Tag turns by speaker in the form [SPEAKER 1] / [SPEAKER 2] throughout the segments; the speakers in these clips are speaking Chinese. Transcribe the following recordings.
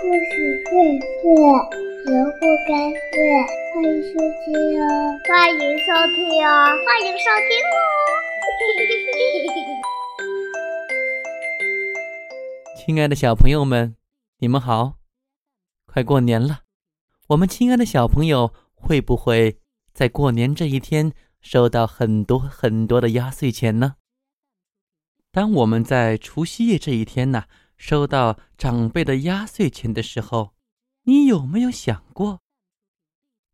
[SPEAKER 1] 故事荟萃，萝卜开会，欢迎收听哦！
[SPEAKER 2] 欢迎收听哦！欢迎收听哦！
[SPEAKER 3] 亲爱的小朋友们，你们好！快过年了，我们亲爱的小朋友会不会在过年这一天收到很多很多的压岁钱呢？当我们在除夕夜这一天呢？收到长辈的压岁钱的时候，你有没有想过，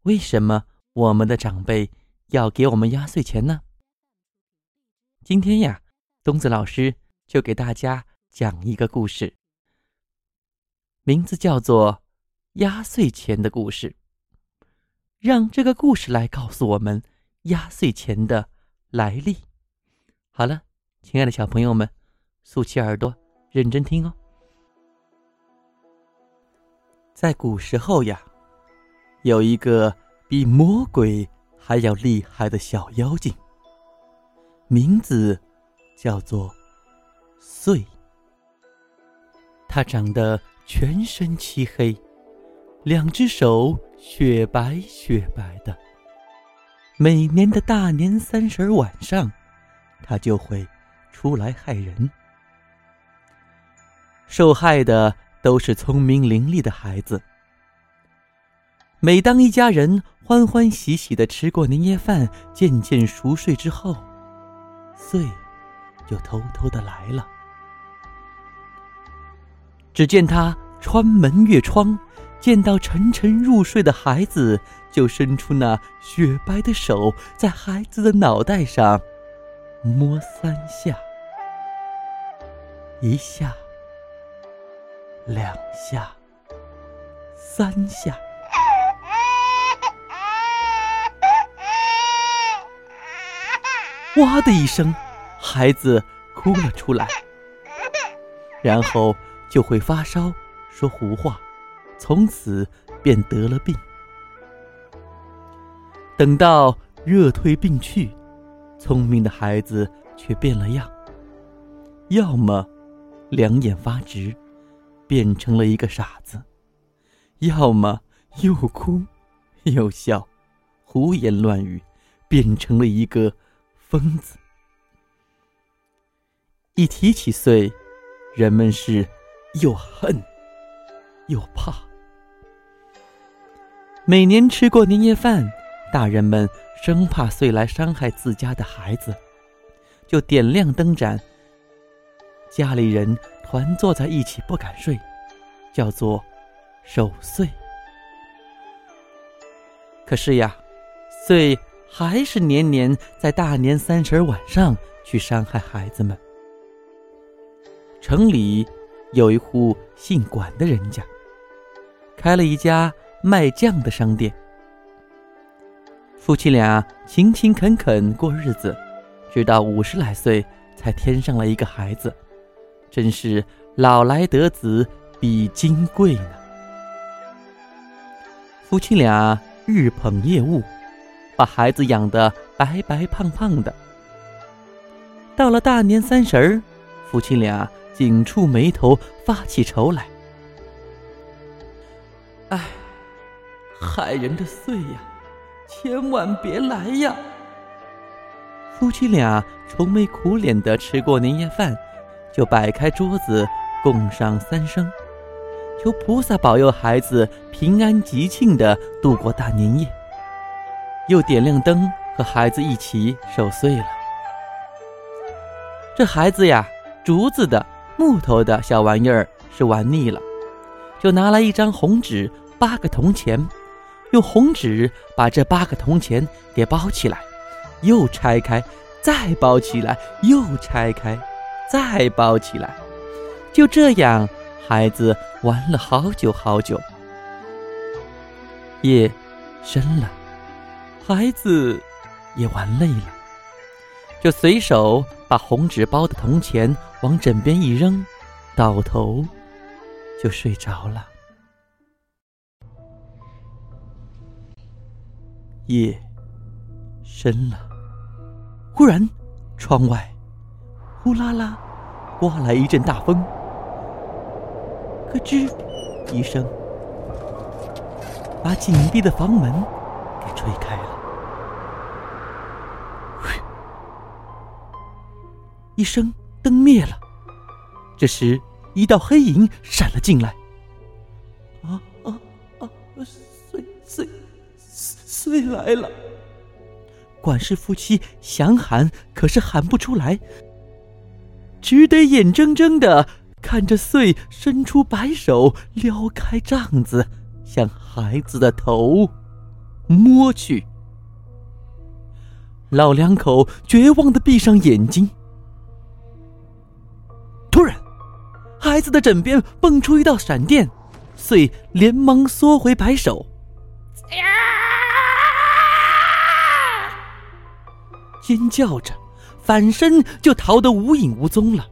[SPEAKER 3] 为什么我们的长辈要给我们压岁钱呢？今天呀，东子老师就给大家讲一个故事，名字叫做《压岁钱的故事》。让这个故事来告诉我们压岁钱的来历。好了，亲爱的小朋友们，竖起耳朵。认真听哦，在古时候呀，有一个比魔鬼还要厉害的小妖精，名字叫做祟。他长得全身漆黑，两只手雪白雪白的。每年的大年三十晚上，他就会出来害人。受害的都是聪明伶俐的孩子。每当一家人欢欢喜喜的吃过年夜饭，渐渐熟睡之后，岁就偷偷的来了。只见他穿门越窗，见到沉沉入睡的孩子，就伸出那雪白的手，在孩子的脑袋上摸三下，一下。两下，三下，哇的一声，孩子哭了出来，然后就会发烧，说胡话，从此便得了病。等到热退病去，聪明的孩子却变了样，要么两眼发直。变成了一个傻子，要么又哭又笑，胡言乱语，变成了一个疯子。一提起岁，人们是又恨又怕。每年吃过年夜饭，大人们生怕岁来伤害自家的孩子，就点亮灯盏，家里人。团坐在一起不敢睡，叫做守岁。可是呀，岁还是年年在大年三十晚上去伤害孩子们。城里有一户姓管的人家，开了一家卖酱的商店。夫妻俩勤勤恳恳过日子，直到五十来岁才添上了一个孩子。真是老来得子比金贵呢。夫妻俩日捧夜务，把孩子养得白白胖胖的。到了大年三十儿，夫妻俩紧蹙眉头，发起愁来。哎，害人的岁呀，千万别来呀！夫妻俩愁眉苦脸的吃过年夜饭。就摆开桌子，供上三生，求菩萨保佑孩子平安吉庆的度过大年夜。又点亮灯，和孩子一起守岁了。这孩子呀，竹子的、木头的小玩意儿是玩腻了，就拿来一张红纸，八个铜钱，用红纸把这八个铜钱给包起来，又拆开，再包起来，又拆开。再包起来，就这样，孩子玩了好久好久。夜深了，孩子也玩累了，就随手把红纸包的铜钱往枕边一扔，倒头就睡着了。夜深了，忽然窗外。呼啦啦，刮来一阵大风，咯吱，一声，把紧闭的房门给吹开了。一声，灯灭了。这时，一道黑影闪了进来。啊啊啊！碎碎碎来了！管事夫妻想喊，可是喊不出来，只得眼睁睁的看着穗伸出白手，撩开帐子，向孩子的头摸去。老两口绝望的闭上眼睛。突然，孩子的枕边蹦出一道闪电，穗连忙缩回白手，尖叫着，反身就逃得无影无踪了。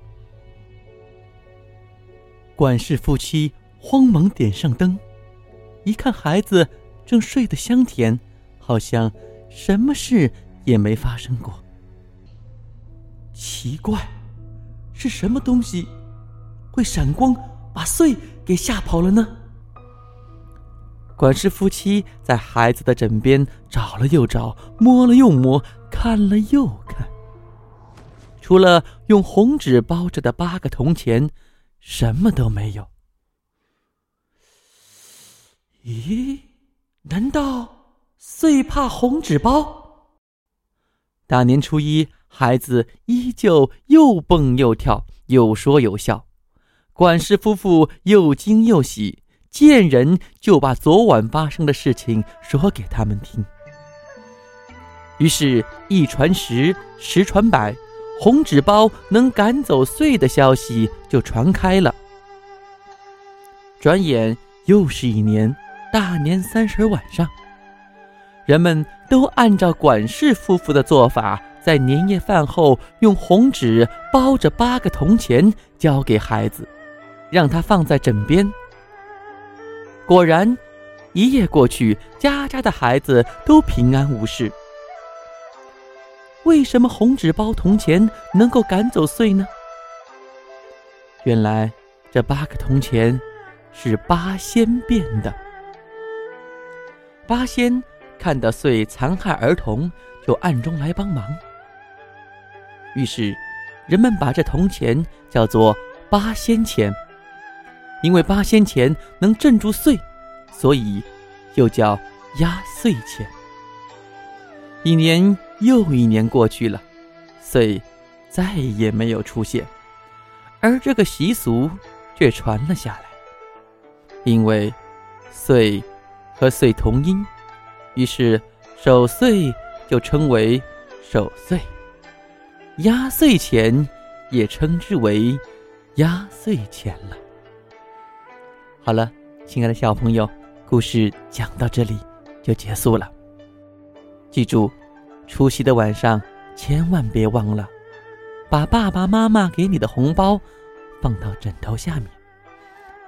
[SPEAKER 3] 管事夫妻慌忙点上灯，一看孩子正睡得香甜，好像什么事也没发生过。奇怪。是什么东西会闪光，把穗给吓跑了呢？管事夫妻在孩子的枕边找了又找，摸了又摸，看了又看，除了用红纸包着的八个铜钱，什么都没有。咦？难道最怕红纸包？大年初一。孩子依旧又蹦又跳，又说又笑，管事夫妇又惊又喜，见人就把昨晚发生的事情说给他们听。于是，一传十，十传百，红纸包能赶走祟的消息就传开了。转眼又是一年，大年三十晚上，人们都按照管事夫妇的做法。在年夜饭后，用红纸包着八个铜钱交给孩子，让他放在枕边。果然，一夜过去，家家的孩子都平安无事。为什么红纸包铜钱能够赶走祟呢？原来，这八个铜钱是八仙变的。八仙看到祟残害儿童，就暗中来帮忙。于是，人们把这铜钱叫做八仙钱，因为八仙钱能镇住祟，所以又叫压岁钱。一年又一年过去了，岁再也没有出现，而这个习俗却传了下来。因为岁和岁同音，于是守岁就称为守岁。压岁钱也称之为压岁钱了。好了，亲爱的小朋友，故事讲到这里就结束了。记住，除夕的晚上千万别忘了把爸爸妈妈给你的红包放到枕头下面。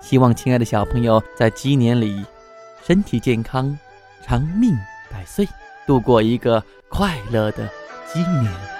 [SPEAKER 3] 希望亲爱的小朋友在鸡年里身体健康、长命百岁，度过一个快乐的鸡年。